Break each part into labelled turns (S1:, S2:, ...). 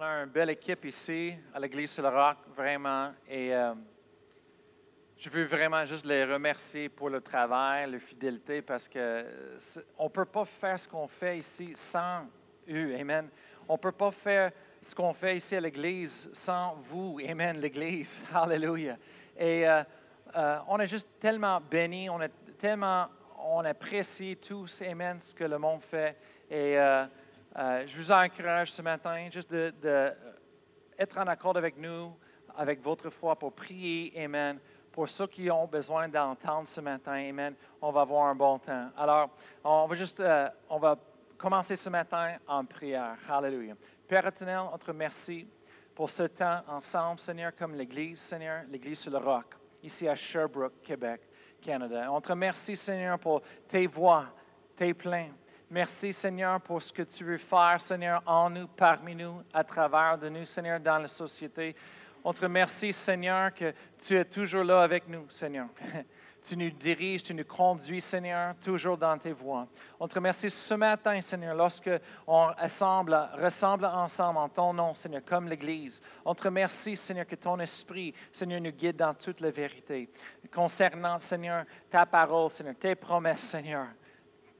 S1: On a une belle équipe ici à l'Église sur le Roc, vraiment. Et euh, je veux vraiment juste les remercier pour le travail, la fidélité, parce que on ne peut pas faire ce qu'on fait ici sans eux. Amen. On ne peut pas faire ce qu'on fait ici à l'Église sans vous. Amen, l'Église. Alléluia. Et euh, euh, on est juste tellement bénis, on est tellement, on apprécie tous, Amen, ce que le monde fait. Et je vous encourage ce matin juste d'être en accord avec nous, avec votre foi pour prier. Amen. Pour ceux qui ont besoin d'entendre ce matin, Amen, on va avoir un bon temps. Alors, on va juste, euh, on va commencer ce matin en prière. Alléluia. Père éternel, on te remercie pour ce temps ensemble, Seigneur, comme l'Église, Seigneur, l'Église sur le roc, ici à Sherbrooke, Québec, Canada. On te remercie, Seigneur, pour tes voix, tes pleins Merci, Seigneur, pour ce que tu veux faire, Seigneur, en nous, parmi nous, à travers de nous, Seigneur, dans la société. On te remercie, Seigneur, que tu es toujours là avec nous, Seigneur. Tu nous diriges, tu nous conduis, Seigneur, toujours dans tes voies. On te remercie ce matin, Seigneur, lorsque on assemble, ressemble ensemble en ton nom, Seigneur, comme l'Église. On te remercie, Seigneur, que ton esprit, Seigneur, nous guide dans toute la vérité. Concernant, Seigneur, ta parole, Seigneur, tes promesses, Seigneur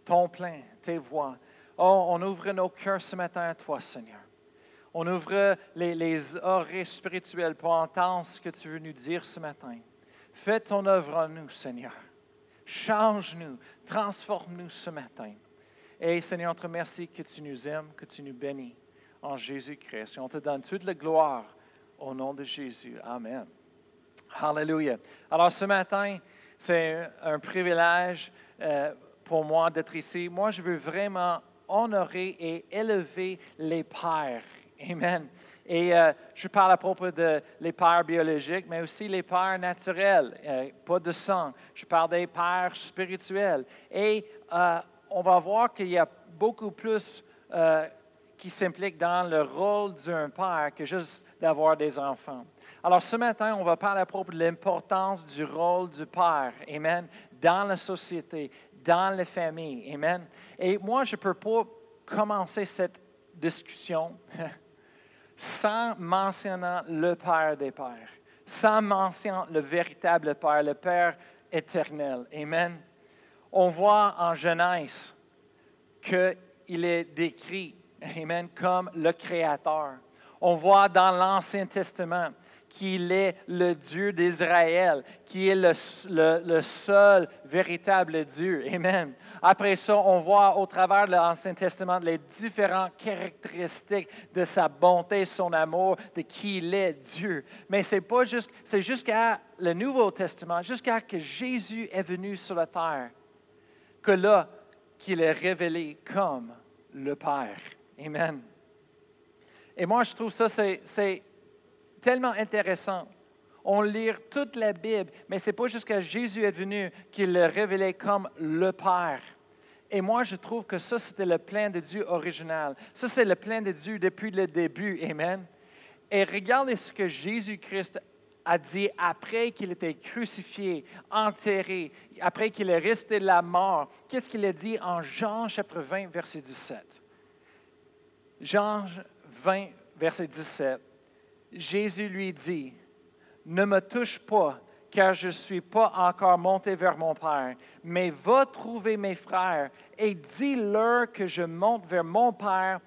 S1: ton plein, tes voix. Oh, on ouvre nos cœurs ce matin à toi, Seigneur. On ouvre les, les oreilles spirituelles pour entendre ce que tu veux nous dire ce matin. Fais ton œuvre en nous, Seigneur. Change-nous, transforme-nous ce matin. Et Seigneur, on te remercie que tu nous aimes, que tu nous bénis en Jésus-Christ. Et on te donne toute la gloire au nom de Jésus. Amen. Alléluia. Alors ce matin, c'est un privilège. Euh, pour moi d'être ici. Moi, je veux vraiment honorer et élever les pères. Amen. Et euh, je parle à propos de les pères biologiques, mais aussi les pères naturels, euh, pas de sang. Je parle des pères spirituels. Et euh, on va voir qu'il y a beaucoup plus qui s'impliquent dans le rôle d'un père que juste d'avoir des enfants. Alors ce matin, on va parler à propos de l'importance du rôle du père, amen, dans la société, dans les familles. Amen. Et moi, je ne peux pas commencer cette discussion sans mentionner le Père des Pères, sans mentionner le véritable Père, le Père éternel. Amen. On voit en Genèse qu'il est décrit, Amen, comme le Créateur. On voit dans l'Ancien Testament qu'il est le Dieu d'Israël, qui est le, seul véritable Dieu. Amen. Après ça, on voit au travers de l'Ancien Testament les différentes caractéristiques de sa bonté, son amour, de qui il est Dieu. Mais c'est pas juste, c'est jusqu'à le Nouveau Testament, jusqu'à que Jésus est venu sur la terre, que là, qu'il est révélé comme le Père. Amen. Et moi, je trouve ça, c'est tellement intéressant. On lit toute la Bible, mais ce n'est pas jusqu'à Jésus est venu qu'il le révélait comme le Père. Et moi, je trouve que ça, c'était le plan de Dieu original. Ça, c'est le plan de Dieu depuis le début. Amen. Et regardez ce que Jésus-Christ a dit après qu'il était crucifié, enterré, après qu'il est resté de la mort. Qu'est-ce qu'il a dit en Jean chapitre 20, verset 17? Jean 20, verset 17. Jésus lui dit, ne me touche pas, car je ne suis pas encore monté vers mon Père, mais va trouver mes frères et dis-leur que je monte vers mon Père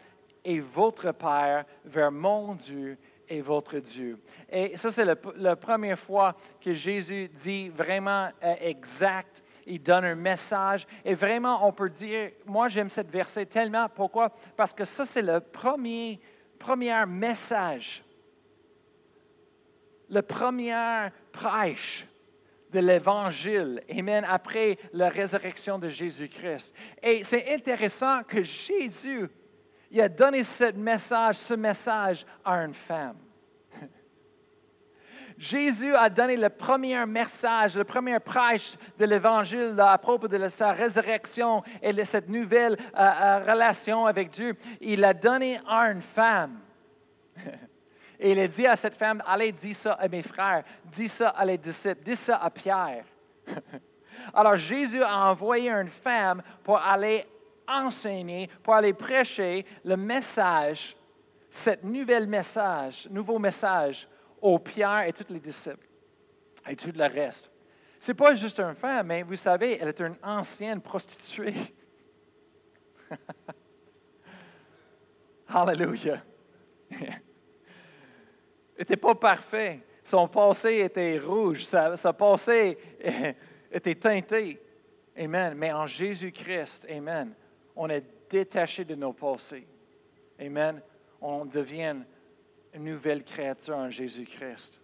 S1: et votre Père, vers mon Dieu et votre Dieu. Et ça, c'est la première fois que Jésus dit vraiment euh, exact. Il donne un message. Et vraiment, on peut dire, moi j'aime cette verset tellement. Pourquoi? Parce que ça, c'est le premier, premier message le premier prêche de l'Évangile, Amen, après la résurrection de Jésus-Christ. Et c'est intéressant que Jésus, a donné ce message, ce message à une femme. Jésus a donné le premier message, le premier prêche de l'Évangile à propos de sa résurrection et de cette nouvelle euh, euh, relation avec Dieu. Il l'a donné à une femme. Et il a dit à cette femme, allez, dis ça à mes frères, dis ça à les disciples, dis ça à Pierre. Alors Jésus a envoyé une femme pour aller enseigner, pour aller prêcher le message cet nouvel message, nouveau message aux Pierre et tous les disciples et tout le reste. Ce n'est pas juste une femme, mais vous savez, elle est une ancienne prostituée. Alléluia. n'était pas parfait. Son passé était rouge, sa, sa passé était teinté. Amen. Mais en Jésus-Christ, Amen, on est détaché de nos passés. Amen. On devient une nouvelle créature en Jésus-Christ.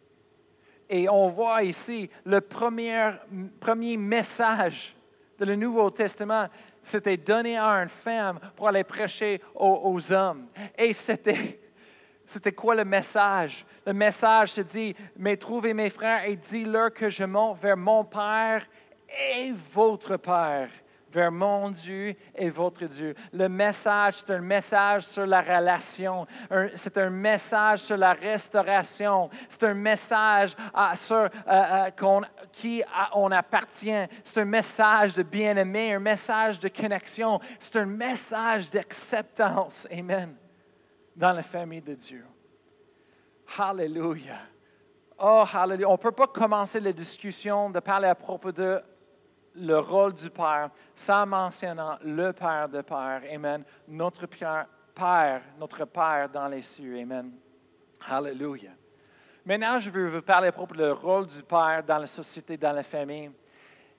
S1: Et on voit ici le premier, premier message de le Nouveau Testament, c'était donné à une femme pour aller prêcher aux, hommes. Et c'était, c'était quoi le message? Le message se dit, mais trouvez mes frères et dis-leur que je monte vers mon Père et votre Père vers mon Dieu et votre Dieu. Le message, c'est un message sur la relation, c'est un message sur la restauration, c'est un message sur euh, euh, qui on appartient, c'est un message de bien-aimé, un message de connexion, c'est un message d'acceptance. Amen. Dans la famille de Dieu. Hallelujah. Oh, hallelujah. On ne peut pas commencer la discussion de parler à propos de le rôle du Père sans mentionnant le Père de Père. Amen. Notre Père, notre Père dans les cieux. Amen. Hallelujah. Maintenant, je veux vous parler à propos du rôle du Père dans la société, dans la famille.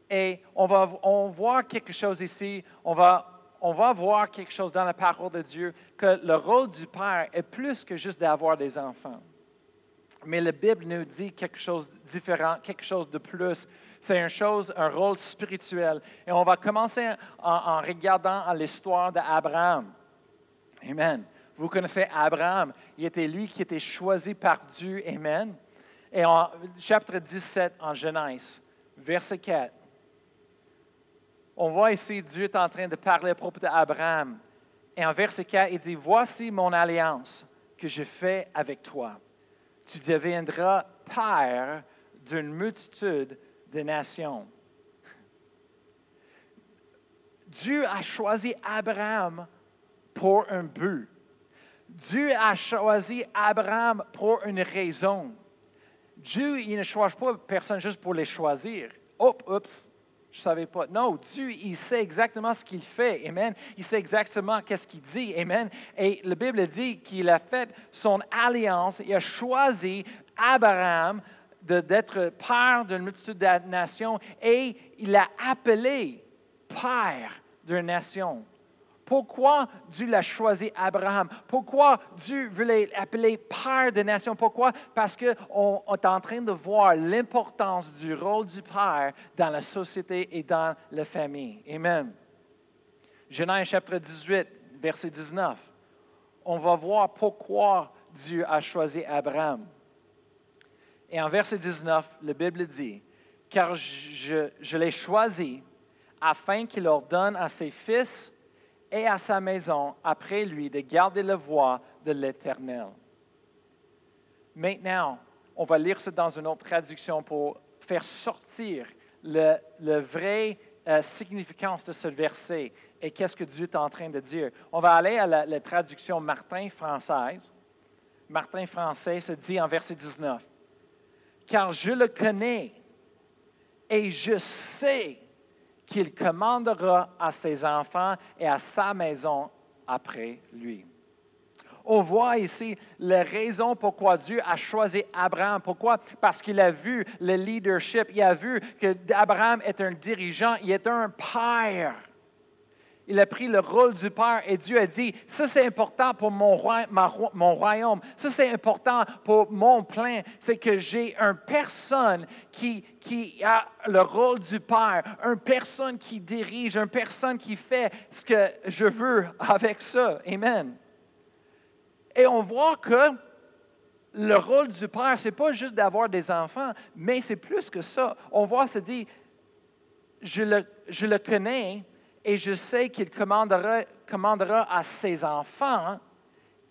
S1: Et on va on voit quelque chose ici. On va, on va voir quelque chose dans la parole de Dieu, que le rôle du Père est plus que juste d'avoir des enfants. Mais la Bible nous dit quelque chose de différent, quelque chose de plus c'est une chose, un rôle spirituel. Et on va commencer en, regardant l'histoire d'Abraham. Amen. Vous connaissez Abraham. Il était lui qui était choisi par Dieu. Amen. Et en chapitre 17 en Genèse, verset 4, on voit ici Dieu est en train de parler à propos d'Abraham. Et en verset 4, il dit, Voici mon alliance que je fais avec toi. Tu deviendras père d'une multitude des nations. Dieu a choisi Abraham pour un but. Dieu a choisi Abraham pour une raison. Dieu, il ne choisit pas personne juste pour les choisir. Hop, oups, je ne savais pas. Non, Dieu, il sait exactement ce qu'il fait. Amen. Il sait exactement qu'est-ce qu'il dit. Amen. Et la Bible dit qu'il a fait son alliance. Il a choisi Abraham d'être père d'une multitude de nations et il a appelé père d'une nation. Pourquoi Dieu l'a choisi Abraham? Pourquoi Dieu voulait l'appeler père de nation? Pourquoi? Parce qu'on est en train de voir l'importance du rôle du père dans la société et dans la famille. Amen. Genèse chapitre 18, verset 19. On va voir pourquoi Dieu a choisi Abraham. Et en verset 19, la Bible dit, car je l'ai choisi afin qu'il ordonne à ses fils et à sa maison après lui de garder la voie de l'Éternel. Maintenant, on va lire ça dans une autre traduction pour faire sortir le, le vrai euh, significance de ce verset et qu'est-ce que Dieu est en train de dire. On va aller à la, la traduction Martin française. Martin français se dit en verset 19 car je le connais et je sais qu'il commandera à ses enfants et à sa maison après lui. On voit ici la raison pourquoi Dieu a choisi Abraham. Pourquoi? Parce qu'il a vu le leadership, il a vu que Abraham est un dirigeant, il est un père il a pris le rôle du Père et Dieu a dit, ça c'est important pour mon, royaume, ça c'est important pour mon plan, c'est que j'ai une personne qui, a le rôle du Père, une personne qui dirige, une personne qui fait ce que je veux avec ça. Amen. Et on voit que le rôle du Père, ce n'est pas juste d'avoir des enfants, mais c'est plus que ça. On voit, se dit, je le, je le connais, et je sais qu'il commandera, à ses enfants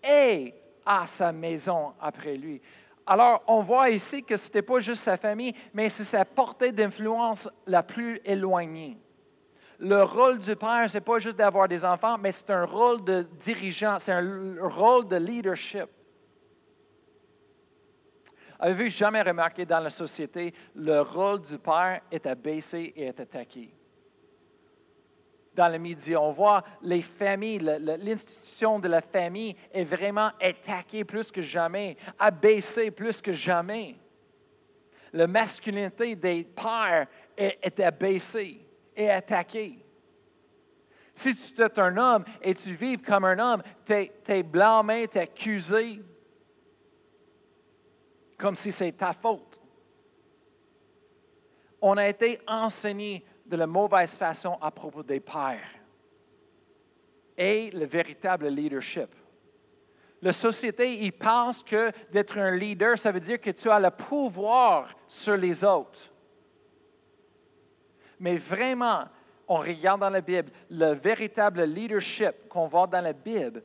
S1: et à sa maison après lui. Alors, on voit ici que ce n'était pas juste sa famille, mais c'est sa portée d'influence la plus éloignée. Le rôle du père, ce n'est pas juste d'avoir des enfants, mais c'est un rôle de dirigeant, c'est un rôle de leadership. Avez-vous jamais remarqué dans la société, le rôle du père est abaissé et est attaqué? Dans les médias, on voit les familles, l'institution de la famille est vraiment attaquée plus que jamais, abaissée plus que jamais. La masculinité des pères est, est abaissée et attaquée. Si tu es un homme et tu vis comme un homme, tu es, es blâmé, tu es accusé, comme si c'est ta faute. On a été enseigné de la mauvaise façon à propos des pères et le véritable leadership. La société, il pense que d'être un leader, ça veut dire que tu as le pouvoir sur les autres. Mais vraiment, on regarde dans la Bible, le véritable leadership qu'on voit dans la Bible,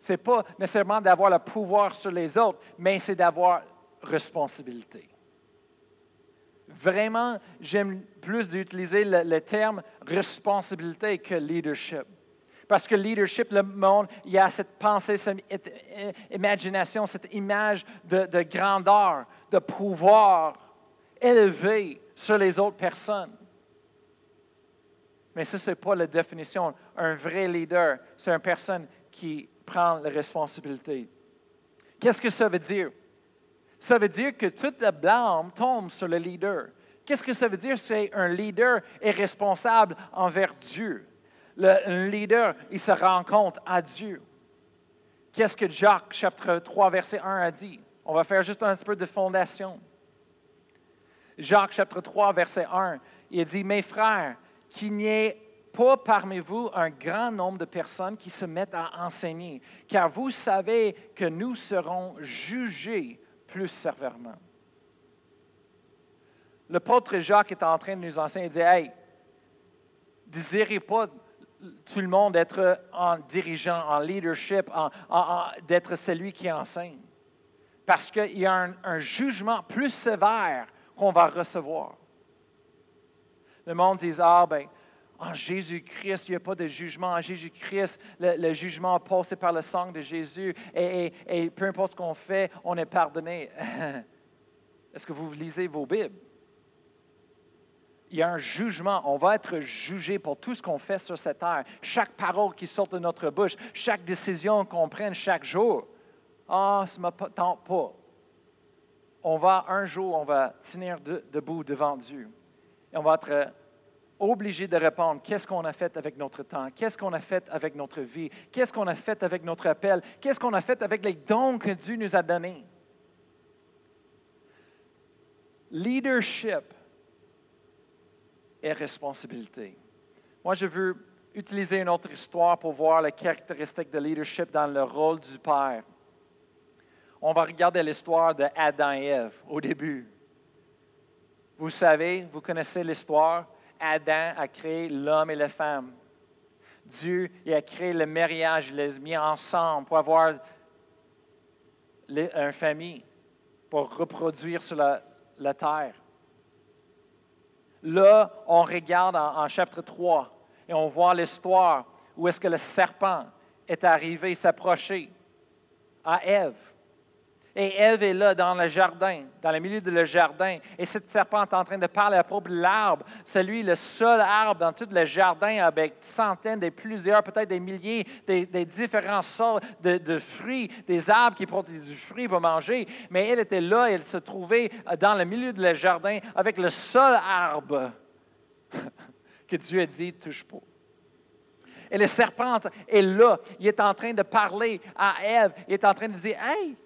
S1: ce n'est pas nécessairement d'avoir le pouvoir sur les autres, mais c'est d'avoir responsabilité. Vraiment, j'aime plus d'utiliser le, terme responsabilité que leadership. Parce que leadership, le monde, il y a cette pensée, cette imagination, cette image de, de grandeur, de pouvoir élevé sur les autres personnes. Mais ça, ce n'est pas la définition. Un vrai leader, c'est une personne qui prend la responsabilité. Qu'est-ce que ça veut dire? Ça veut dire que toute la blâme tombe sur le leader. Qu'est-ce que ça veut dire? C'est un leader est responsable envers Dieu. Le, leader, il se rend compte à Dieu. Qu'est-ce que Jacques, chapitre 3, verset 1 a dit? On va faire juste un petit peu de fondation. Jacques, chapitre 3, verset 1, il dit, Mes frères, qu'il n'y ait pas parmi vous un grand nombre de personnes qui se mettent à enseigner, car vous savez que nous serons jugés plus sévèrement. Le prêtre Jacques est en train de nous enseigner, il dit, Hey, désirez pas tout le monde être en dirigeant, en leadership, d'être celui qui enseigne. Parce qu'il y a un, un jugement plus sévère qu'on va recevoir. Le monde dit, ah ben, en Jésus-Christ, il n'y a pas de jugement. En Jésus-Christ, le, jugement passé par le sang de Jésus. Et, peu importe ce qu'on fait, on est pardonné. Est-ce que vous lisez vos Bibles? Il y a un jugement. On va être jugé pour tout ce qu'on fait sur cette terre. Chaque parole qui sort de notre bouche, chaque décision qu'on prenne chaque jour. Ah, ça ne me tente pas. On va, un jour, on va tenir debout devant Dieu. Et on va être obligé de répondre qu'est-ce qu'on a fait avec notre temps, qu'est-ce qu'on a fait avec notre vie, qu'est-ce qu'on a fait avec notre appel, qu'est-ce qu'on a fait avec les dons que Dieu nous a donnés? Leadership et responsabilité. Moi, je veux utiliser une autre histoire pour voir les caractéristiques de leadership dans le rôle du Père. On va regarder l'histoire de Adam et Ève au début. Vous savez, vous connaissez l'histoire. Adam a créé l'homme et la femme. Dieu a créé le mariage, il les a mis ensemble pour avoir une famille, pour reproduire sur la, terre. Là, on regarde en, chapitre 3 et on voit l'histoire où est-ce que le serpent est arrivé s'approcher à Ève. Et Ève est là dans le jardin, dans le milieu de le jardin. Et cette serpente est en train de parler à propos de l'arbre. C'est lui le seul arbre dans tout le jardin avec centaines, des plusieurs, peut-être des milliers, des, différents sortes de, fruits, des arbres qui portent du fruit pour manger. Mais elle était là, elle se trouvait dans le milieu de le jardin avec le seul arbre que Dieu a dit, touche pas. Et le serpent est là, il est en train de parler à Ève, il est en train de dire, hey,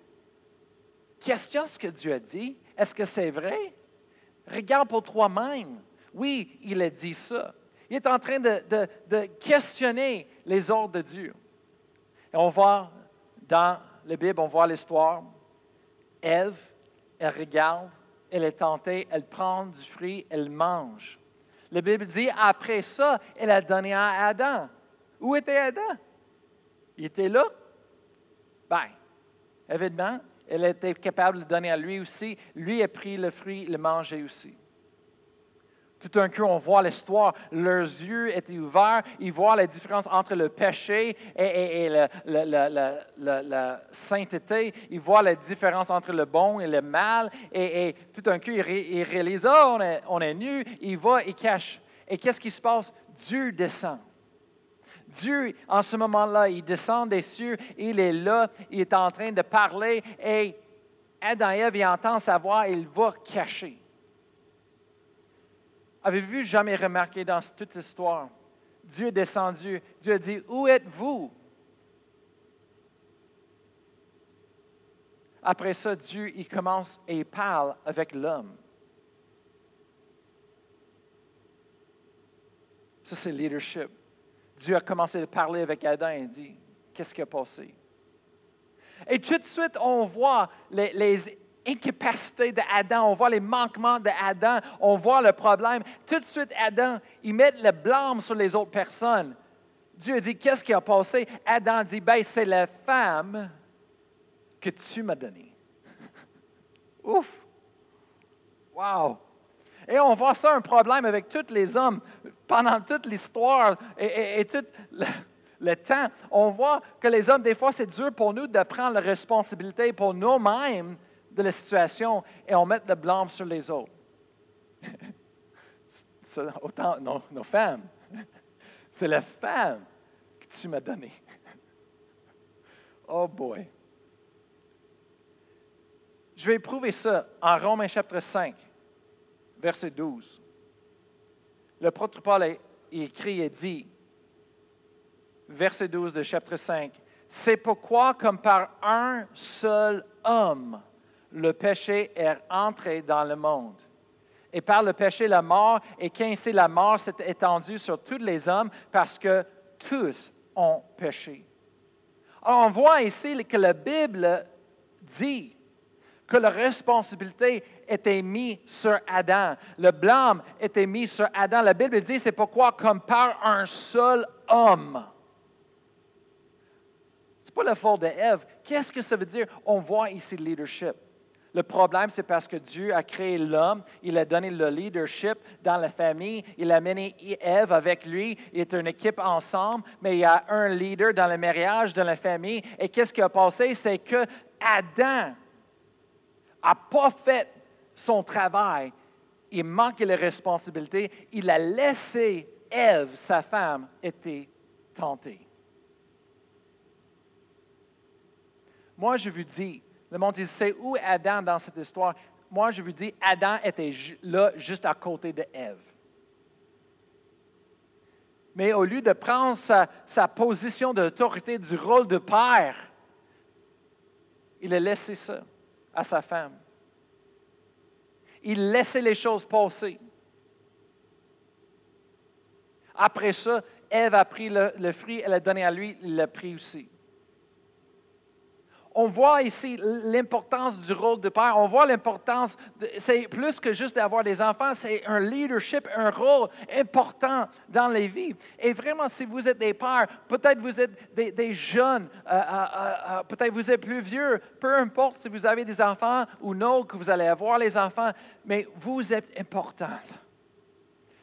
S1: Questionne ce que Dieu a dit. Est-ce que c'est vrai? Regarde pour toi-même. Oui, il a dit ça. Il est en train de, questionner les ordres de Dieu. Et on voit dans la Bible, on voit l'histoire. Ève, elle regarde, elle est tentée, elle prend du fruit, elle mange. La Bible dit, après ça, elle a donné à Adam. Où était Adam? Il était là? Bien, évidemment, elle était capable de donner à lui aussi. Lui a pris le fruit, le mangeait aussi. Tout d'un coup, on voit l'histoire. Leurs yeux étaient ouverts. Ils voient la différence entre le péché et, la sainteté. Ils voient la différence entre le bon et le mal. Et, tout d'un coup, ils, réalisent, oh, on est, on est nu. Ils vont, ils cachent. Et qu'est-ce qui se passe? Dieu descend. Dieu, en ce moment-là, il descend des cieux, il est là, il est en train de parler et Adam et Ève, il entend sa voix, il va cacher. Avez-vous jamais remarqué dans toute histoire, Dieu est descendu, Dieu a dit, où êtes-vous? Après ça, Dieu, il commence et il parle avec l'homme. Ça, c'est leadership. Dieu a commencé à parler avec Adam et dit, qu'est-ce qui a passé? Et tout de suite, on voit les, les incapacité d'Adam, on voit les manquements d'Adam, on voit le problème. Tout de suite, Adam, il met le blâme sur les autres personnes. Dieu dit, qu'est-ce qui a passé? Adam dit, ben, c'est la femme que tu m'as donnée. Ouf! Wow! Et on voit ça un problème avec tous les hommes pendant toute l'histoire et, tout le, temps. On voit que les hommes, des fois, c'est dur pour nous de prendre la responsabilité pour nous-mêmes de la situation et on met le blâme sur les autres. Autant nos, femmes. C'est la femme que tu m'as donnée. Oh boy. Je vais prouver ça en Romains chapitre 5, verset 12. Le prêtre Paul écrit et dit, verset 12 de chapitre 5, C'est pourquoi, comme par un seul homme, le péché est entré dans le monde. Et par le péché, la mort, et qu'ainsi la mort s'est étendue sur tous les hommes parce que tous ont péché. Alors, on voit ici que la Bible dit que la responsabilité était mise sur Adam. Le blâme était mis sur Adam. La Bible dit, c'est pourquoi comme par un seul homme. Ce n'est pas la faute d'Ève. Qu'est-ce que ça veut dire? On voit ici le leadership. Le problème, c'est parce que Dieu a créé l'homme, il a donné le leadership dans la famille, il a mené Ève avec lui, il est une équipe ensemble, mais il y a un leader dans le mariage, dans la famille. Et qu'est-ce qui a passé? C'est que Adam n'a pas fait son travail, il manquait les responsabilités, il a laissé Ève, sa femme, être tentée. Moi, je vous dis, le monde dit, c'est où Adam dans cette histoire? Moi, je vous dis, Adam était là juste à côté de Ève. Mais au lieu de prendre sa, sa position d'autorité du rôle de père, il a laissé ça à sa femme. Il laissait les choses passer. Après ça, Ève a pris le, fruit, elle a donné à lui, il l'a pris aussi on voit ici l'importance du rôle de père. On voit l'importance, c'est plus que juste d'avoir des enfants, c'est un leadership, un rôle important dans les vies. Et vraiment, si vous êtes des pères, peut-être vous êtes des, jeunes, euh, euh, euh, peut-être vous êtes plus vieux, peu importe si vous avez des enfants ou non, que vous allez avoir les enfants, mais vous êtes importants.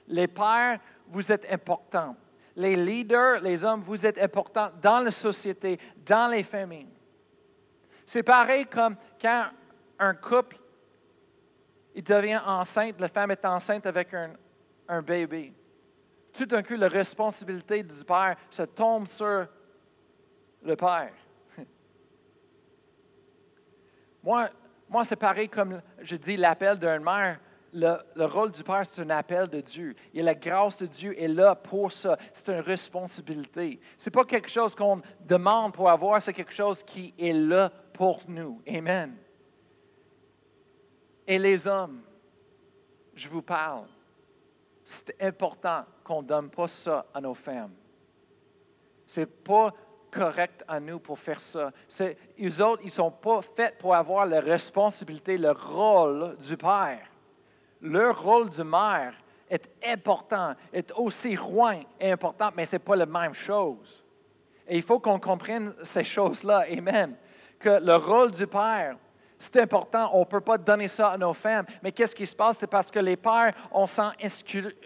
S1: Les pères, vous êtes importants. Les leaders, les hommes, vous êtes importants dans la société, dans les familles. C'est pareil comme quand un couple il devient enceinte, la femme est enceinte avec un, un bébé. Tout d'un coup, la responsabilité du père se tombe sur le père. moi, moi c'est pareil comme je dis l'appel d'une mère. Le, le, rôle du Père, c'est un appel de Dieu. Et la grâce de Dieu est là pour ça. C'est une responsabilité. Ce n'est pas quelque chose qu'on demande pour avoir, c'est quelque chose qui est là pour nous. Amen. Et les hommes, je vous parle, c'est important qu'on ne donne pas ça à nos femmes. Ce n'est pas correct à nous pour faire ça. Eux autres, ils ne sont pas faits pour avoir la responsabilité, le rôle du père. Leur rôle de mère est important, est aussi loin et important, mais ce n'est pas la même chose. Et il faut qu'on comprenne ces choses-là. Amen que le rôle du Père, C'est important, on ne peut pas donner ça à nos femmes. Mais qu'est-ce qui se passe? C'est parce que les pères, on sent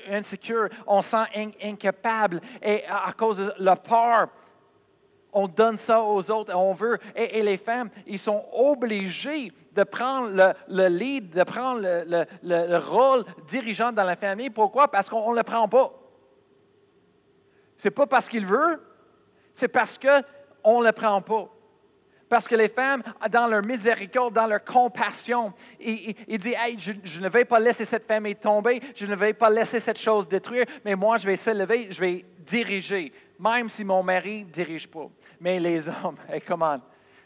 S1: insécure, on sent incapable. Et à cause de la peur, on donne ça aux autres, on veut. Et, les femmes, ils sont obligés de prendre le, lead, de prendre le, le, rôle dirigeant dans la famille. Pourquoi? Parce qu'on ne le prend pas. Ce n'est pas parce qu'il veut, c'est parce qu'on ne le prend pas. Parce que les femmes, dans leur miséricorde, dans leur compassion, ils, disent hey, je, ne vais pas laisser cette famille tomber, je ne vais pas laisser cette chose détruire, mais moi, je vais s'élever, je vais diriger, même si mon mari ne dirige pas. Mais les hommes, hey?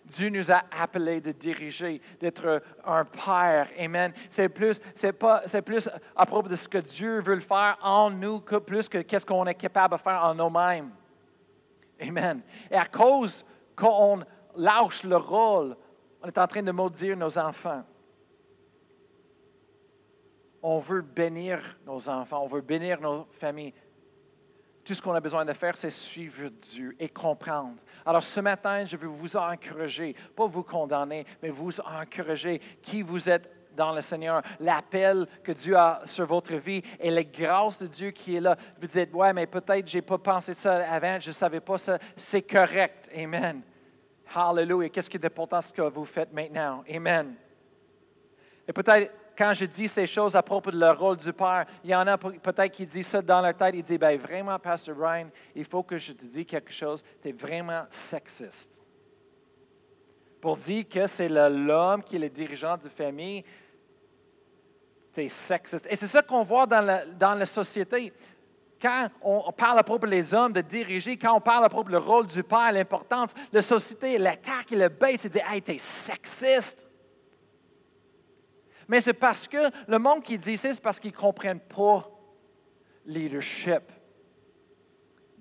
S1: Dieu nous a appelés de diriger, d'être un père. Amen. C'est plus, c'est pas, c'est plus à propos de ce que Dieu veut faire en nous que plus que qu'est-ce qu'on est capable de faire en nous-mêmes. Amen. Et à cause qu'on lâche le rôle, on est en train de maudire nos enfants. On veut bénir nos enfants, on veut bénir nos familles. Tout ce qu'on a besoin de faire, c'est suivre Dieu et comprendre. Alors ce matin, je veux vous encourager, pas vous condamner, mais vous encourager qui vous êtes dans le Seigneur, l'appel que Dieu a sur votre vie et la grâce de Dieu qui est là. Vous dites, ouais, mais peut-être je n'ai pas pensé ça avant, je ne savais pas ça. C'est correct. Amen. Hallelujah. Qu'est-ce qui est important ce que vous faites maintenant? Amen. Et peut-être quand je dis ces choses à propos de le rôle du Père, il y en a peut-être qui disent ça dans leur tête. Ils disent, ben vraiment, Pastor Brian, il faut que je te dise quelque chose. Tu es vraiment sexiste. Pour dire que c'est l'homme qui est le dirigeant de famille, tu es sexiste. Et c'est ça qu'on voit dans la, société quand on parle à propos des hommes de diriger, quand on parle à propos du rôle du père, l'importance, la société l'attaque et le baisse et dit Hey, t'es sexiste. Mais c'est parce que le monde qui dit ça, c'est parce qu'ils ne comprennent pas leadership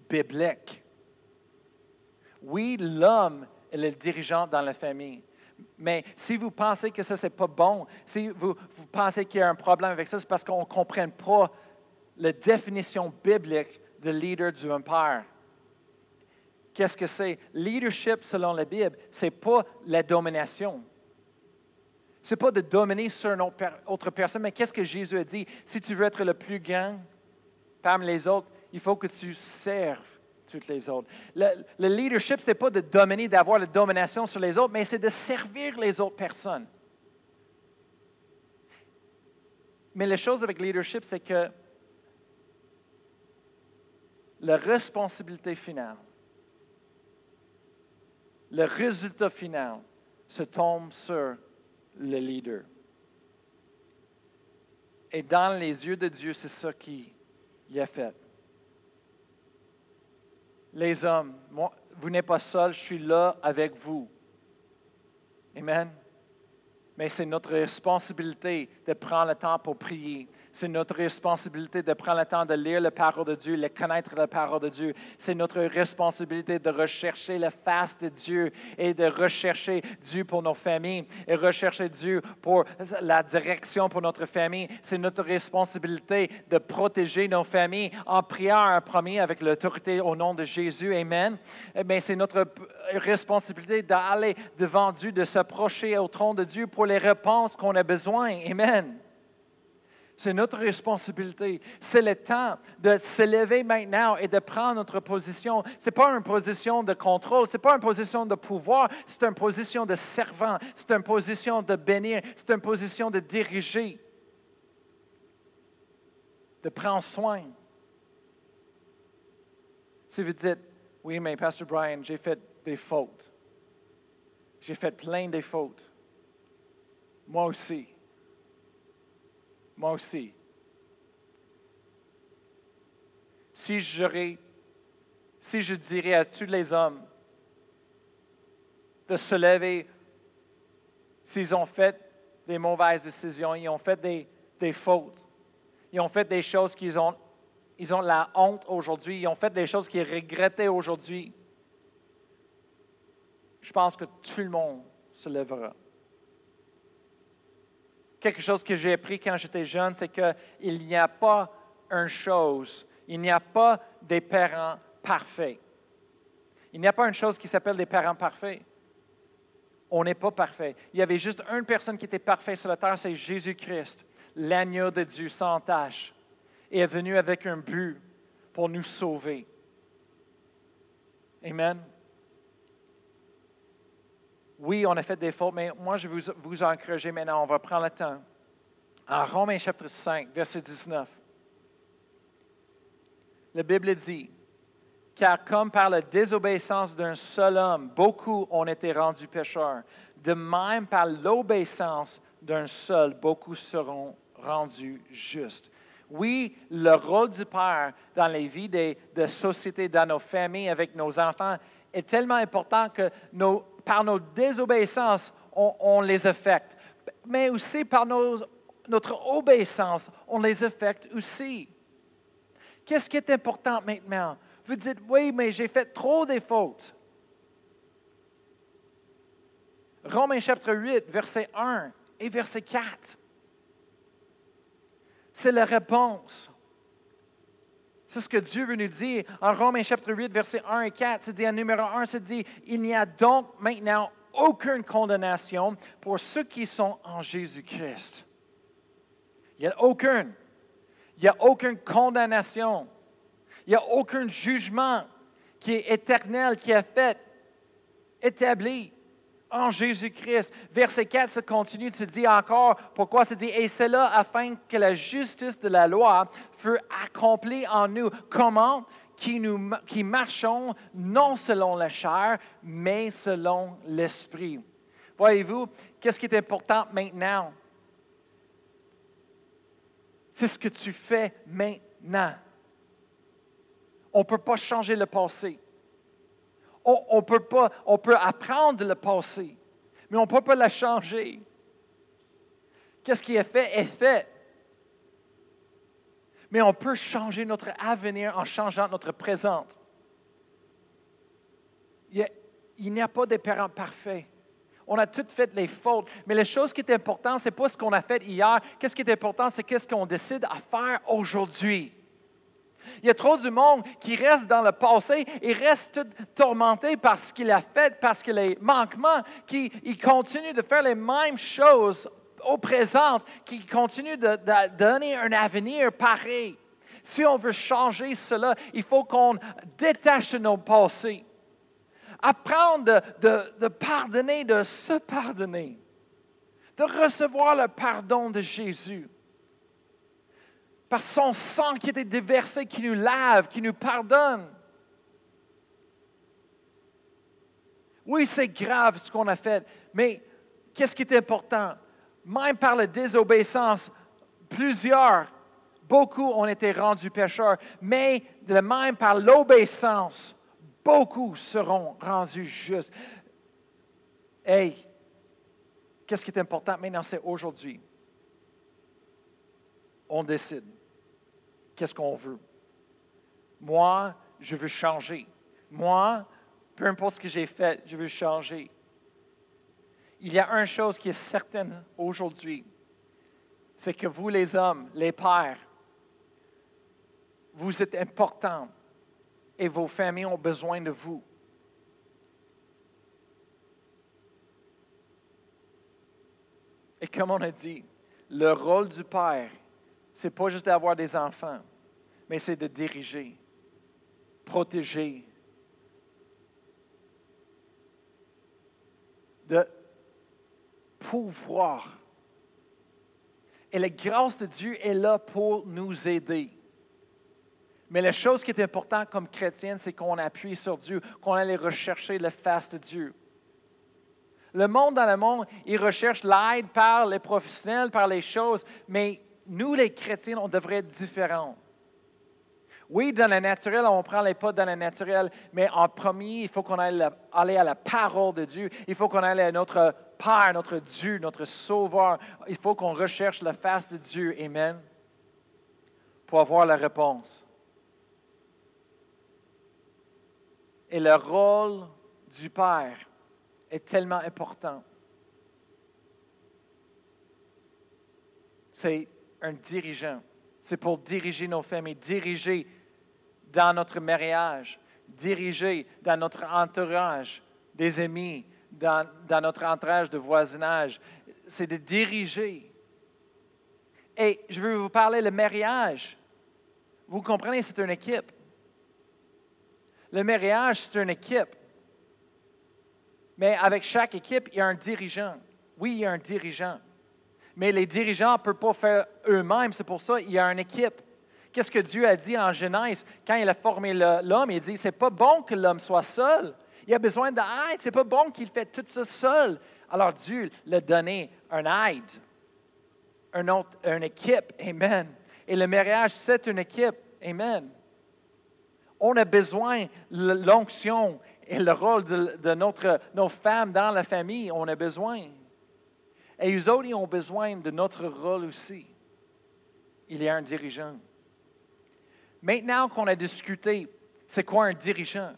S1: biblique. Oui, l'homme est le dirigeant dans la famille. Mais si vous pensez que ça, ce n'est pas bon, si vous, pensez qu'il y a un problème avec ça, c'est parce qu'on ne comprenne pas la définition biblique de leader du empire. Qu'est-ce que c'est? Leadership, selon la Bible, ce n'est pas la domination. Ce n'est pas de dominer sur une autre personne, mais qu'est-ce que Jésus a dit? Si tu veux être le plus grand parmi les autres, il faut que tu serves toutes les autres. Le, le leadership, ce n'est pas de dominer, d'avoir la domination sur les autres, mais c'est de servir les autres personnes. Mais la chose avec leadership, c'est que la responsabilité finale, le résultat final se tombe sur le leader. Et dans les yeux de Dieu, c'est ça qu'il a fait. Les hommes, vous n'êtes pas seuls, je suis là avec vous. Amen. Mais c'est notre responsabilité de prendre le temps pour prier, c'est notre responsabilité de prendre le temps de lire la parole de Dieu, de connaître la parole de Dieu. C'est notre responsabilité de rechercher la face de Dieu et de rechercher Dieu pour nos familles et rechercher Dieu pour la direction pour notre famille. C'est notre responsabilité de protéger nos familles en priant en premier avec l'autorité au nom de Jésus. Amen. Mais c'est notre responsabilité d'aller devant Dieu, de s'approcher au trône de Dieu pour les réponses qu'on a besoin. Amen. C'est notre responsabilité. C'est le temps de se lever maintenant et de prendre notre position. Ce n'est pas une position de contrôle, ce n'est pas une position de pouvoir, c'est une position de servant, c'est une position de bénir, c'est une position de diriger, de prendre soin. Si vous dites, oui, mais Pasteur Brian, j'ai fait des fautes. J'ai fait plein de fautes. Moi aussi. Moi aussi. Si je dirais à tous les hommes de se lever s'ils ont fait des mauvaises décisions, ils ont fait des, des fautes, ils ont fait des choses qu'ils ont, ils ont la honte aujourd'hui, ils ont fait des choses qu'ils regrettaient aujourd'hui, je pense que tout le monde se lèvera quelque chose que j'ai appris quand j'étais jeune, c'est qu'il n'y a pas une chose, il n'y a pas des parents parfaits. Il n'y a pas une chose qui s'appelle des parents parfaits. On n'est pas parfait. Il y avait juste une personne qui était parfaite sur la terre, c'est Jésus-Christ, l'agneau de Dieu sans tâche, et est venu avec un but pour nous sauver. Amen. Oui, on a fait des fautes, mais moi, je vais vous, vous encourager maintenant. On va prendre le temps. En Romains chapitre 5, verset 19, la Bible dit, car comme par la désobéissance d'un seul homme, beaucoup ont été rendus pécheurs, de même par l'obéissance d'un seul, beaucoup seront rendus justes. Oui, le rôle du Père dans les vies de, de société, dans nos familles, avec nos enfants, est tellement important que nos, par nos désobéissances, on, les affecte. Mais aussi par notre obéissance, on les affecte aussi. Qu'est-ce qui est important maintenant? Vous dites, oui, mais j'ai fait trop des fautes. Romains chapitre 8, verset 1 et verset 4. C'est la réponse. C'est ce que Dieu veut nous dire en Romains chapitre 8, verset 1 et 4. C'est dit en numéro 1, c'est dit, il n'y a donc maintenant aucune condamnation pour ceux qui sont en Jésus-Christ. Il n'y a aucune. Il n'y a aucune condamnation. Il n'y a aucun jugement qui est éternel, qui est fait, établi en Jésus-Christ. Verset 4 se continue se dire encore pourquoi? Se dit et c'est là afin que la justice de la loi fût accomplie en nous. Comment? Qui, nous, qui marchons non selon la chair, mais selon l'esprit. Voyez-vous, qu'est-ce qui est important maintenant? C'est ce que tu fais maintenant. On ne peut pas changer le passé on, peut apprendre le passé, mais on ne peut pas la changer. Qu'est-ce qui est fait est fait. Mais on peut changer notre avenir en changeant notre présent. Il n'y a pas de parents parfaits. On a toutes fait les fautes. Mais la chose qui est importante, ce n'est pas ce qu'on a fait hier. Qu'est-ce qui est important, c'est qu'est-ce qu'on décide à faire aujourd'hui. Il y a trop du monde qui reste dans le passé et reste tourmenté par ce qu'il a fait, parce que les manquements, qui continue de faire les mêmes choses au présent, qui continue de, donner un avenir pareil. Si on veut changer cela, il faut qu'on détache nos passés. Apprendre de pardonner, de se pardonner, de recevoir le pardon de Jésus par son sang qui était déversé, qui nous lave, qui nous pardonne. Oui, c'est grave ce qu'on a fait, mais qu'est-ce qui est important? Même par la désobéissance, plusieurs, beaucoup ont été rendus pécheurs, mais de même par l'obéissance, beaucoup seront rendus justes. Hey, qu'est-ce qui est important maintenant, c'est aujourd'hui. On décide qu'est-ce qu'on veut? Moi, je veux changer. Moi, peu importe ce que j'ai fait, je veux changer. Il y a une chose qui est certaine aujourd'hui, c'est que vous les hommes, les pères, vous êtes importants et vos familles ont besoin de vous. Et comme on a dit, le rôle du père n'est pas juste d'avoir des enfants, mais c'est de diriger, protéger, de pouvoir. Et la grâce de Dieu est là pour nous aider. Mais la chose qui est importante comme chrétienne, c'est qu'on appuie sur Dieu, qu'on aille rechercher le face de Dieu. Le monde dans le monde, il recherche l'aide par les professionnels, par les choses, mais nous, les chrétiens, on devrait être différents. Oui, dans le naturel, on prend les pas dans le naturel, mais en premier, il faut qu'on aille à la parole de Dieu. Il faut qu'on aille à notre Père, notre Dieu, notre Sauveur. Il faut qu'on recherche la face de Dieu. Amen. Pour avoir la réponse. Et le rôle du Père est tellement important. C'est un dirigeant. C'est pour diriger nos familles, diriger dans notre mariage, diriger dans notre entourage, des amis, dans, dans notre entourage de voisinage. C'est de diriger. Et je veux vous parler le mariage. Vous comprenez, c'est une équipe. Le mariage, c'est une équipe. Mais avec chaque équipe, il y a un dirigeant. Oui, il y a un dirigeant. Mais les dirigeants ne peuvent pas faire eux-mêmes. C'est pour ça qu'il y a une équipe. Qu'est-ce que Dieu a dit en Genèse? Quand il a formé l'homme? Il dit, c'est pas bon que l'homme soit seul. Il a besoin d'aide. C'est pas bon qu'il fait tout ça seul. Alors Dieu l'a donné un aide, une équipe. Amen. Et le mariage, c'est une équipe. Amen. On a besoin de l'onction et le rôle de, notre, nos femmes dans la famille. On a besoin. Et eux autres, ils ont besoin de notre rôle aussi. Il y a un dirigeant. Maintenant qu'on a discuté, c'est quoi un dirigeant?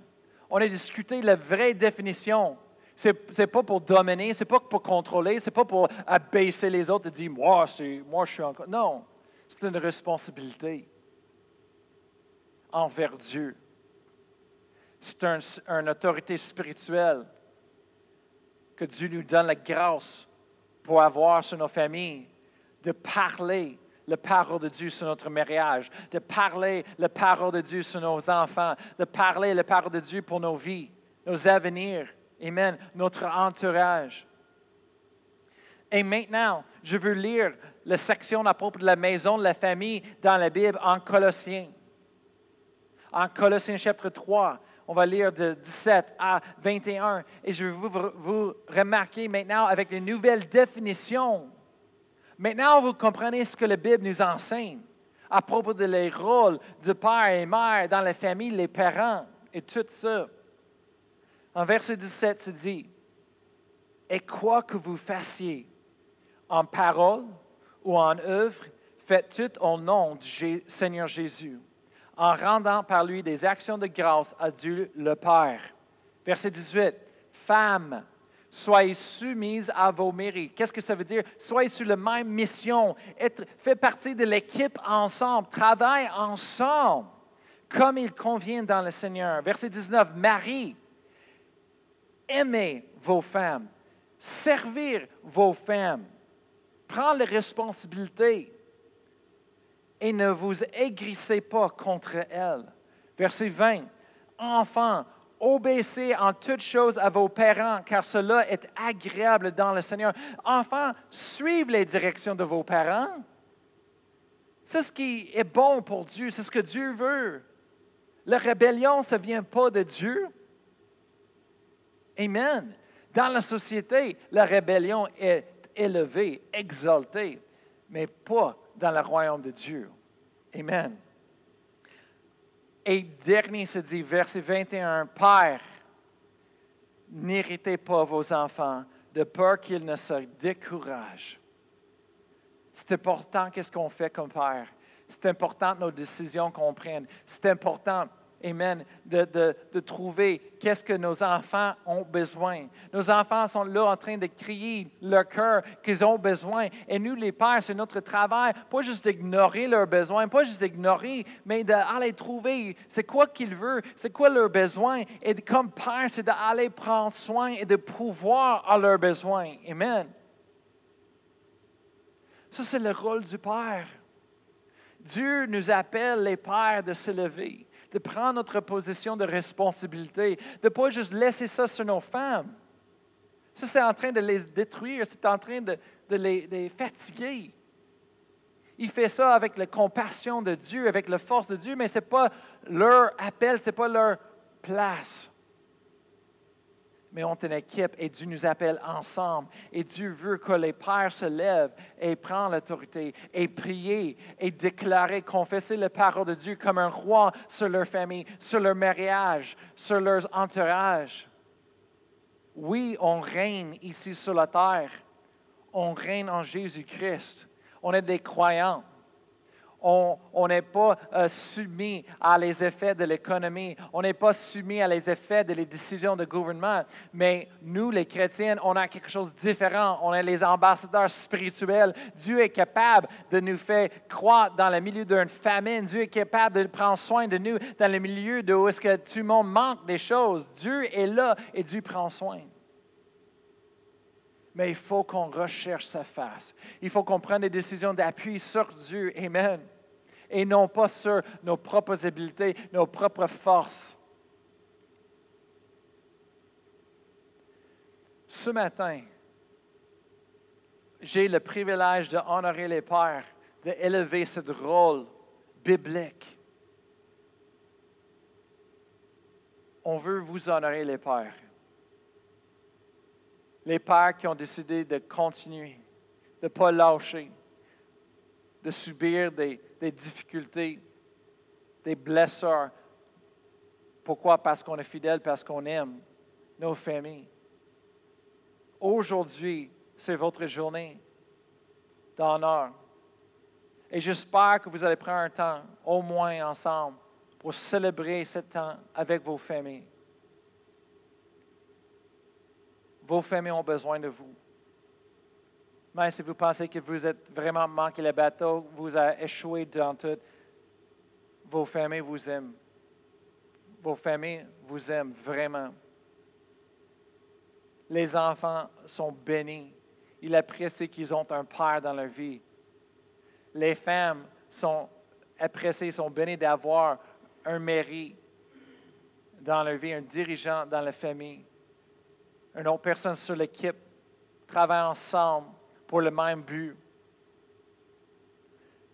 S1: On a discuté la vraie définition. Ce n'est pas pour dominer, ce n'est pas pour contrôler, ce n'est pas pour abaisser les autres et dire Moi, moi je suis encore. Non, c'est une responsabilité envers Dieu. C'est une autorité spirituelle que Dieu nous donne la grâce pour avoir sur nos familles, de parler la parole de Dieu sur notre mariage, de parler la parole de Dieu sur nos enfants, de parler la parole de Dieu pour nos vies, nos avenirs, Amen, notre entourage. Et maintenant, je veux lire la section à propos de la maison de la famille dans la Bible en Colossiens. En Colossiens chapitre 3, on va lire de 17 à 21. Et je vais vous, remarquer maintenant avec les nouvelles définitions. Maintenant, vous comprenez ce que la Bible nous enseigne à propos de les rôles de père et mère dans la famille, les parents et tout ça. En verset 17, c'est dit, Et quoi que vous fassiez, en parole ou en œuvre, faites tout au nom du Seigneur Jésus en rendant par lui des actions de grâce à Dieu le Père. Verset 18. Femmes, soyez soumises à vos mérites. Qu'est-ce que ça veut dire? Soyez sur la même mission. Être, fait partie de l'équipe ensemble. Travaille ensemble comme il convient dans le Seigneur. Verset 19. Marie, aimez vos femmes. Servir vos femmes. Prends les responsabilités et ne vous aigrissez pas contre elle. Verset 20. Enfants, obéissez en toutes choses à vos parents, car cela est agréable dans le Seigneur. Enfants, suivez les directions de vos parents. C'est ce qui est bon pour Dieu, c'est ce que Dieu veut. La rébellion, ça ne vient pas de Dieu. Amen. Dans la société, la rébellion est élevée, exaltée, mais pas dans le royaume de Dieu. Amen. Et dernier se dit, verset 21, Père, n'héritez pas vos enfants de peur qu'ils ne se découragent. C'est important qu'est-ce qu'on fait comme père? C'est important nos décisions qu'on prenne. C'est important Amen, de, de, trouver qu'est-ce que nos enfants ont besoin. Nos enfants sont là en train de crier leur cœur qu'ils ont besoin. Et nous, les pères, c'est notre travail, pas juste d'ignorer leurs besoins, pas juste d'ignorer, mais d'aller trouver c'est quoi qu'ils veulent, c'est quoi leurs besoins. Et comme père, c'est d'aller prendre soin et de pouvoir à leurs besoins. Amen. Ça, c'est le rôle du père. Dieu nous appelle, les pères, de se lever de prendre notre position de responsabilité, de ne pas juste laisser ça sur nos femmes. Ça, c'est en train de les détruire, c'est en train de, les, les fatiguer. Il fait ça avec la compassion de Dieu, avec la force de Dieu, mais ce n'est pas leur appel, ce n'est pas leur place mais on est une équipe et Dieu nous appelle ensemble. Et Dieu veut que les pères se lèvent et prennent l'autorité et prier et déclarer, confesser la parole de Dieu comme un roi sur leur famille, sur leur mariage, sur leur entourage. Oui, on règne ici sur la terre. On règne en Jésus-Christ. On est des croyants on n'est pas euh, soumis à les effets de l'économie, on n'est pas soumis à les effets des décisions de gouvernement, mais nous, les chrétiens, on a quelque chose de différent. On est les ambassadeurs spirituels. Dieu est capable de nous faire croître dans le milieu d'une famine. Dieu est capable de prendre soin de nous dans le milieu de où est-ce que tout le monde manque des choses. Dieu est là et Dieu prend soin. Mais il faut qu'on recherche sa face. Il faut qu'on prenne des décisions d'appui sur Dieu. Amen. Et non pas sur nos propres habiletés, nos propres forces. Ce matin, j'ai le privilège d'honorer les pères, d'élever ce rôle biblique. On veut vous honorer les pères. Les pères qui ont décidé de continuer, de ne pas lâcher, de subir des, difficultés, des blessures. Pourquoi? Parce qu'on est fidèle, parce qu'on aime nos familles. Aujourd'hui, c'est votre journée d'honneur. Et j'espère que vous allez prendre un temps, au moins ensemble, pour célébrer ce temps avec vos familles. Vos familles ont besoin de vous. Même si vous pensez que vous êtes vraiment manqué le bateau, vous avez échoué dans tout, vos familles vous aiment. Vos familles vous aiment vraiment. Les enfants sont bénis. Ils apprécient qu'ils ont un père dans leur vie. Les femmes sont appréciées, sont bénies d'avoir un mari dans leur vie, un dirigeant dans la famille, une autre personne sur l'équipe, travaillent ensemble pour le même but.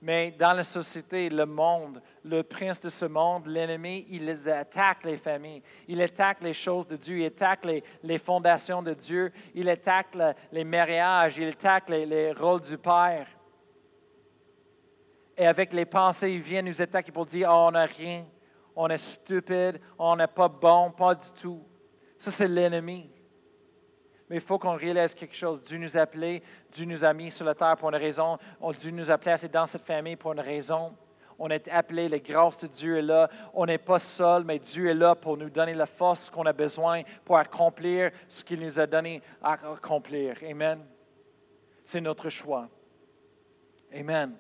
S1: Mais dans la société, le monde, le prince de ce monde, l'ennemi, il attaque les familles, il attaque les choses de Dieu, il attaque les, fondations de Dieu, il attaque les mariages, il attaque les, les, rôles du Père. Et avec les pensées, il vient nous attaquer pour dire, oh, on n'a rien, on est stupide, on n'est pas bon, pas du tout. Ça, c'est l'ennemi. Mais il faut qu'on réalise quelque chose. Dieu nous a appelés, Dieu nous a mis sur la terre pour une raison. Dieu nous a placés dans cette famille pour une raison. On est appelés, la grâce de Dieu est là. On n'est pas seul, mais Dieu est là pour nous donner la force qu'on a besoin pour accomplir ce qu'il nous a donné à accomplir. Amen. C'est notre choix. Amen.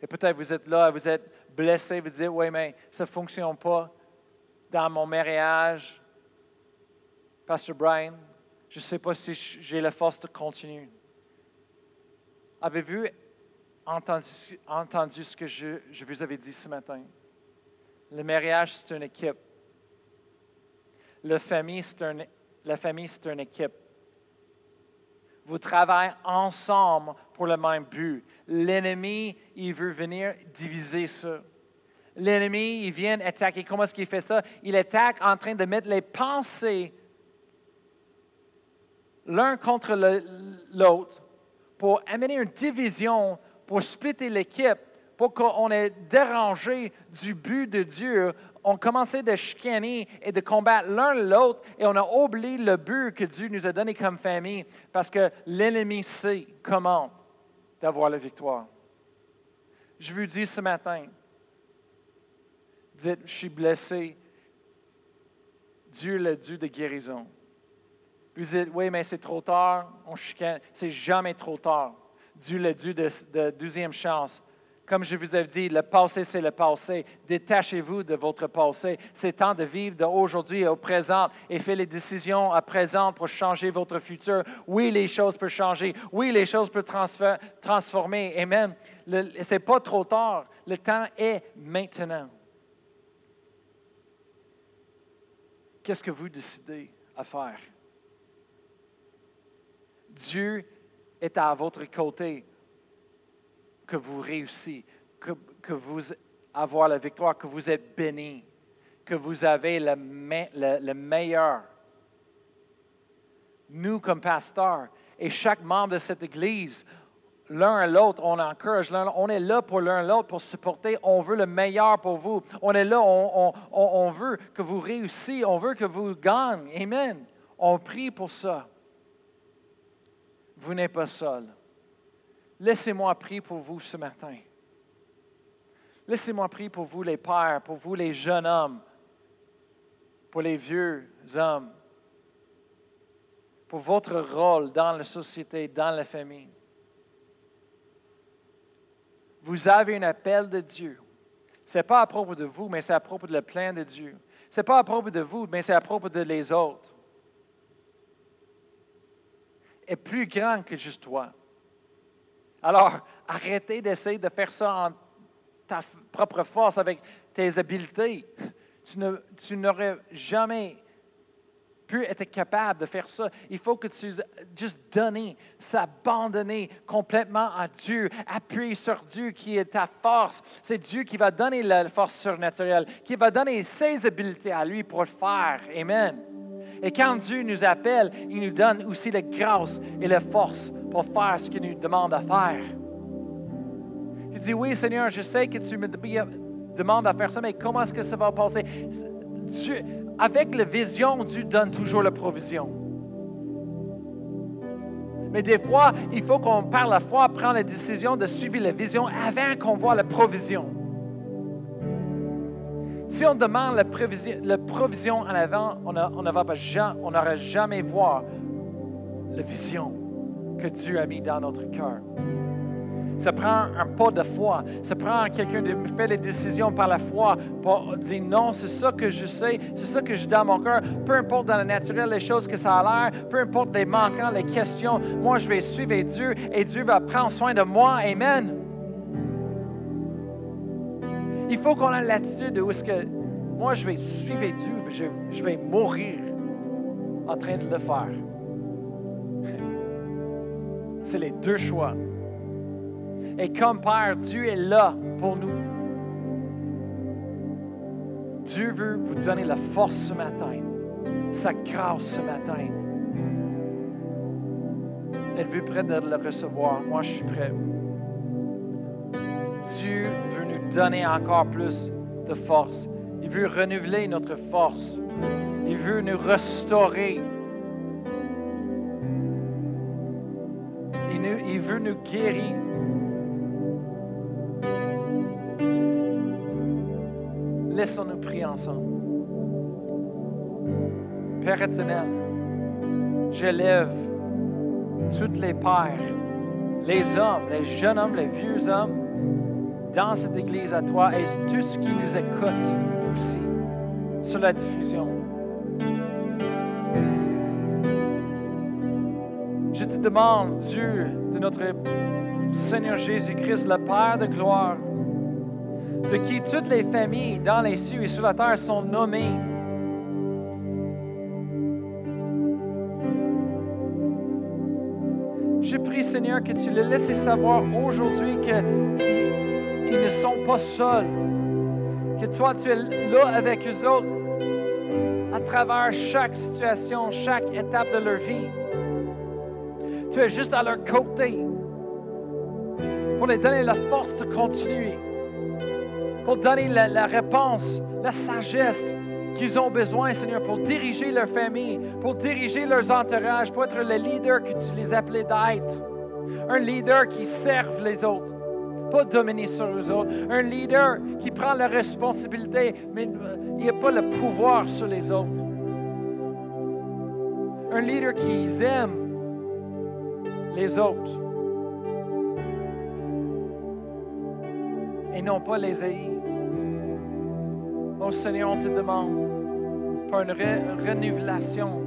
S1: Et peut-être vous êtes là, vous êtes blessé, vous dites, oui, mais ça ne fonctionne pas dans mon mariage. Pasteur Brian, je ne sais pas si j'ai la force de continuer. Avez-vous entendu, ce que je, je, vous avais dit ce matin? Le mariage, c'est une équipe. La famille, c'est la famille, c'est une équipe. Vous travaillez ensemble pour le même but. L'ennemi, il veut venir diviser ça. L'ennemi, il vient attaquer. Comment est-ce qu'il fait ça? Il attaque en train de mettre les pensées l'un contre l'autre pour amener une division, pour splitter l'équipe, pour qu'on ait dérangé du but de Dieu. On commençait de chicaner et de combattre l'un l'autre et on a oublié le but que Dieu nous a donné comme famille parce que l'ennemi sait comment d'avoir la victoire. Je vous dis ce matin, dites, je suis blessé. Dieu est le Dieu de guérison. Vous dites, oui, mais c'est trop tard, on chicane. C'est jamais trop tard. Dieu le Dieu de, deuxième chance. Comme je vous ai dit, le passé, c'est le passé. Détachez-vous de votre passé. C'est temps de vivre d'aujourd'hui au présent et faites les décisions à présent pour changer votre futur. Oui, les choses peuvent changer. Oui, les choses peuvent transformer. Amen. Ce n'est pas trop tard. Le temps est maintenant. Qu'est-ce que vous décidez à faire? Dieu est à votre côté, que vous réussissez, que, vous avez la victoire, que vous êtes béni, que vous avez le, le, meilleur. Nous, comme pasteurs, et chaque membre de cette Église, l'un à l'autre, on encourage, on est là pour l'un à l'autre, pour supporter, on veut le meilleur pour vous. On est là, on, on, on veut que vous réussissiez, on veut que vous gagnez. Amen. On prie pour ça vous n'êtes pas seul. Laissez-moi prier pour vous ce matin. Laissez-moi prier pour vous les pères, pour vous les jeunes hommes, pour les vieux hommes, pour votre rôle dans la société, dans la famille. Vous avez un appel de Dieu. Ce n'est pas à propos de vous, mais c'est à propos de le plein de Dieu. Ce n'est pas à propos de vous, mais c'est à propos de les autres. Est plus grand que juste toi. Alors, arrêtez d'essayer de faire ça en ta propre force avec tes habiletés. Tu n'aurais jamais pu être capable de faire ça. Il faut que tu juste donner, s'abandonner complètement à Dieu, appuyer sur Dieu qui est ta force. C'est Dieu qui va donner la force surnaturelle, qui va donner ses habiletés à lui pour le faire. Amen. Et quand Dieu nous appelle, il nous donne aussi la grâce et la force pour faire ce qu'il nous demande à faire. Tu dis, oui Seigneur, je sais que tu me demandes à faire ça, mais comment est-ce que ça va passer? Avec la vision, Dieu donne toujours la provision. Mais des fois, il faut qu'on, par la foi, prenne la décision de suivre la vision avant qu'on voit la provision. Si on demande la provision, en avant, on n'aura jamais voir la vision que Dieu a mis dans notre cœur. Ça prend un pas de foi. Ça prend quelqu'un de faire les décisions par la foi pour dire non, c'est ça que je sais, c'est ça que j'ai dans mon cœur. Peu importe dans le naturel les choses que ça a l'air, peu importe les manquants, les questions, moi je vais suivre Dieu et Dieu va prendre soin de moi. Amen. Il faut qu'on ait l'attitude où est-ce que moi je vais suivre Dieu, je, je vais mourir en train de le faire. C'est les deux choix. Et comme Père, Dieu est là pour nous. Dieu veut vous donner la force ce matin, sa grâce ce matin. Veut prêt de le recevoir. Moi, je suis prêt. Dieu veut donner encore plus de force. Il veut renouveler notre force. Il veut nous restaurer. Il, veut nous guérir. Laissons-nous prier ensemble. Père éternel, j'élève toutes les pères, les hommes, les jeunes hommes, les vieux hommes, dans cette église à toi et tous ceux qui nous écoutent aussi sur la diffusion. Je te demande, Dieu, de notre Seigneur Jésus-Christ, le Père de gloire, de qui toutes les familles dans les cieux et sur la terre sont nommées. Je prie, Seigneur, que tu les laisses savoir aujourd'hui qu'ils ne sont pas seuls, que toi, tu es là avec eux autres à travers chaque situation, chaque étape de leur vie. Tu es juste à leur côté pour les donner la force de continuer pour donner la, réponse, la sagesse qu'ils ont besoin, Seigneur, pour diriger leur famille, pour diriger leurs entourages, pour être le leader que tu les appelais d'être. Un leader qui serve les autres, pas dominer sur eux autres. Un leader qui prend la responsabilité, mais il a pas le pouvoir sur les autres. Un leader qui aime les autres. Et non pas les haïr. Oh Seigneur, on te demande pour une renouvelation,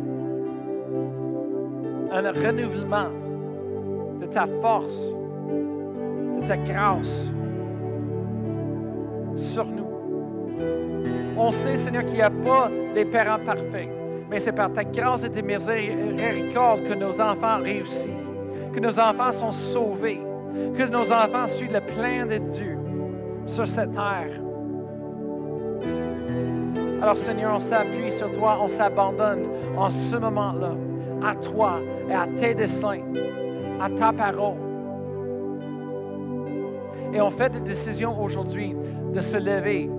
S1: un renouvellement de ta force, ta grâce sur nous. On sait, Seigneur, qu'il n'y a pas des parents parfaits, mais c'est par ta grâce et tes miséricordes que nos enfants réussissent, que nos enfants sont sauvés, que nos enfants suivent le plein de Dieu sur cette terre. Alors Seigneur, on s'appuie sur toi, on s'abandonne en ce moment-là à toi et à tes desseins, à ta parole. Et on fait la décision aujourd'hui de se lever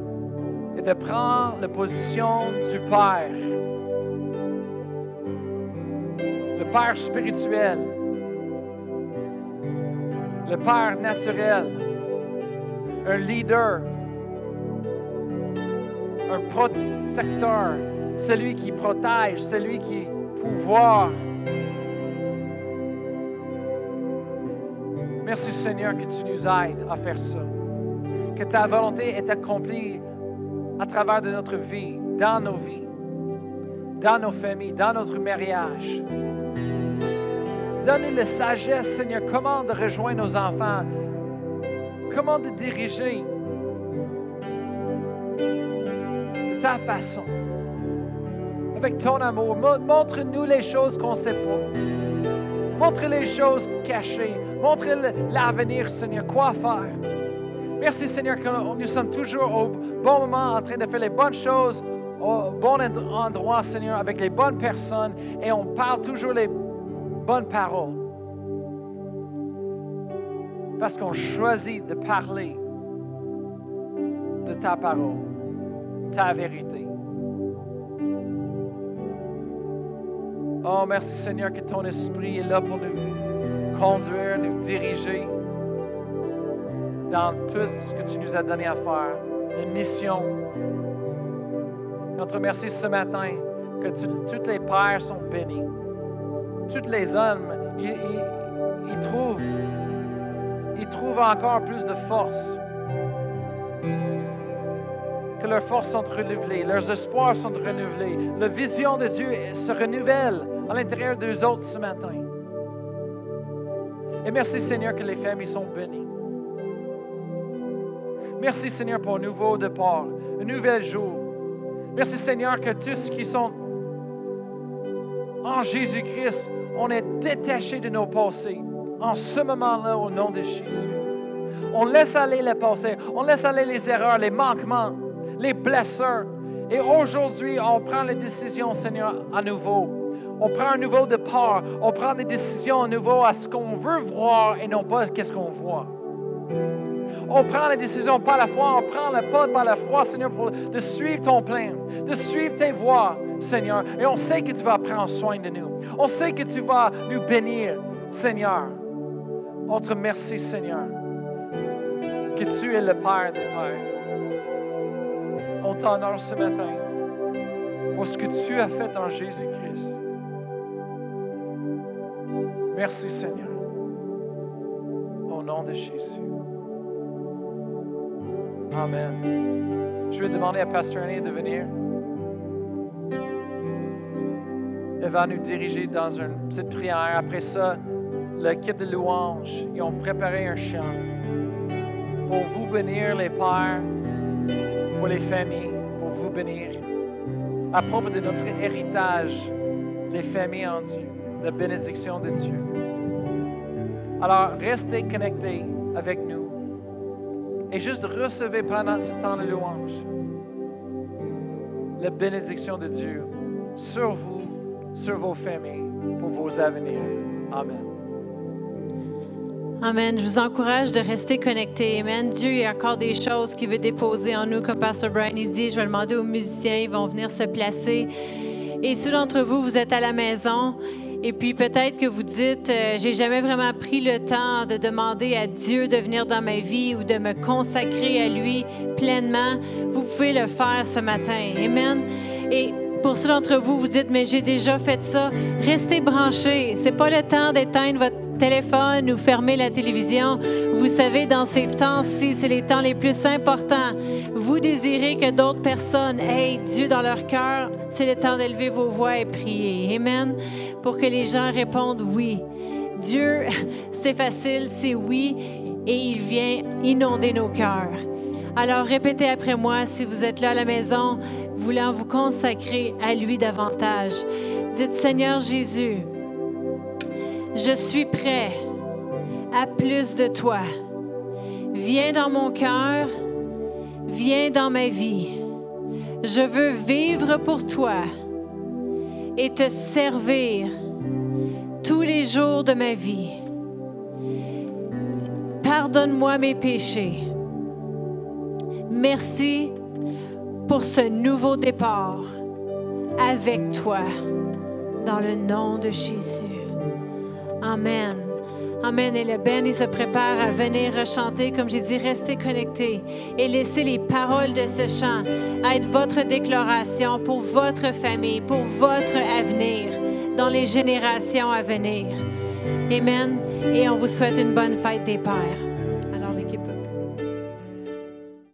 S1: et de prendre la position du Père, le Père spirituel, le Père naturel, un leader. Un protecteur, celui qui protège, celui qui pouvoir. Merci Seigneur que tu nous aides à faire ça. Que ta volonté est accomplie à travers de notre vie, dans nos vies, dans nos familles, dans notre mariage, Donne-nous la sagesse, Seigneur, comment de rejoindre nos enfants, comment de diriger de ta façon, avec ton amour. Montre-nous les choses qu'on ne sait pas. Montre les choses cachées. Montre l'avenir, Seigneur, quoi faire? Merci, Seigneur, que nous sommes toujours au bon moment en train de faire les bonnes choses au bon endroit, Seigneur, avec les bonnes personnes et on parle toujours les bonnes paroles. Parce qu'on choisit de parler de ta parole, ta vérité. Oh, merci Seigneur que ton esprit est là pour nous conduire, nous diriger dans tout ce que tu nous as donné à faire, les missions. Notre merci ce matin que tous les pères sont bénis. Tous les hommes, ils, trouvent, ils trouvent encore plus de force. Que leurs forces sont renouvelées, leurs espoirs sont renouvelés. La vision de Dieu se renouvelle à l'intérieur d'eux autres ce matin. Et merci Seigneur que les familles sont bénies. Merci Seigneur pour un nouveau départ, un nouvel jour. Merci Seigneur que tous ceux qui sont en Jésus-Christ, on est détachés de nos passés en ce moment-là au nom de Jésus. On laisse aller les passés, on laisse aller les erreurs, les manquements, les blessures. Et aujourd'hui, on prend les décisions, Seigneur, à nouveau. On prend un nouveau départ. On prend des décisions à nouveau à ce qu'on veut voir et non pas qu'est-ce qu'on voit. On prend la décision par la foi, on prend le pas par la foi, Seigneur, pour, de suivre ton plan, de suivre tes voies, Seigneur. Et on sait que tu vas prendre soin de nous. On sait que tu vas nous bénir, Seigneur. On te remercie, Seigneur, que tu es le Père des Pères. On t'honore ce matin pour ce que tu as fait en Jésus-Christ. Merci, Seigneur. Au nom de Jésus. Amen. Je vais demander à Pasteur Annie de venir. Elle va nous diriger dans une petite prière. Après ça, l'équipe de louange, ils ont préparé un chant pour vous bénir, les pères, pour les familles, pour vous bénir. À propos de notre héritage, les familles en Dieu, la bénédiction de Dieu. Alors, restez connectés avec nous et juste recevez pendant ce temps de louange la bénédiction de Dieu sur vous, sur vos familles, pour vos avenirs. Amen.
S2: Amen. Je vous encourage de rester connectés. Amen. Dieu, il y a encore des choses qu'il veut déposer en nous, comme Pastor Brian dit. Je vais demander aux musiciens, ils vont venir se placer. Et ceux d'entre vous, vous êtes à la maison et puis peut-être que vous dites, euh, j'ai jamais vraiment pris le temps de demander à Dieu de venir dans ma vie ou de me consacrer à lui pleinement. Vous pouvez le faire ce matin. Amen. Et pour ceux d'entre vous, vous dites, mais j'ai déjà fait ça. Restez branchés. C'est pas le temps d'éteindre votre téléphone ou fermer la télévision. Vous savez, dans ces temps-ci, c'est les temps les plus importants. Vous désirez que d'autres personnes aient Dieu dans leur cœur. C'est le temps d'élever vos voix et prier. Amen. Pour que les gens répondent oui. Dieu, c'est facile, c'est oui, et il vient inonder nos cœurs. Alors répétez après moi si vous êtes là à la maison, voulant vous consacrer à lui davantage. Dites Seigneur Jésus, je suis prêt à plus de toi. Viens dans mon cœur, viens dans ma vie. Je veux vivre pour toi et te servir tous les jours de ma vie. Pardonne-moi mes péchés. Merci pour ce nouveau départ avec toi dans le nom de Jésus. Amen. Amen. Et le Ben, il se prépare à venir rechanter. Comme j'ai dit, restez connectés et laissez les paroles de ce chant être votre déclaration pour votre famille, pour votre avenir, dans les générations à venir. Amen. Et on vous souhaite une bonne fête des Pères.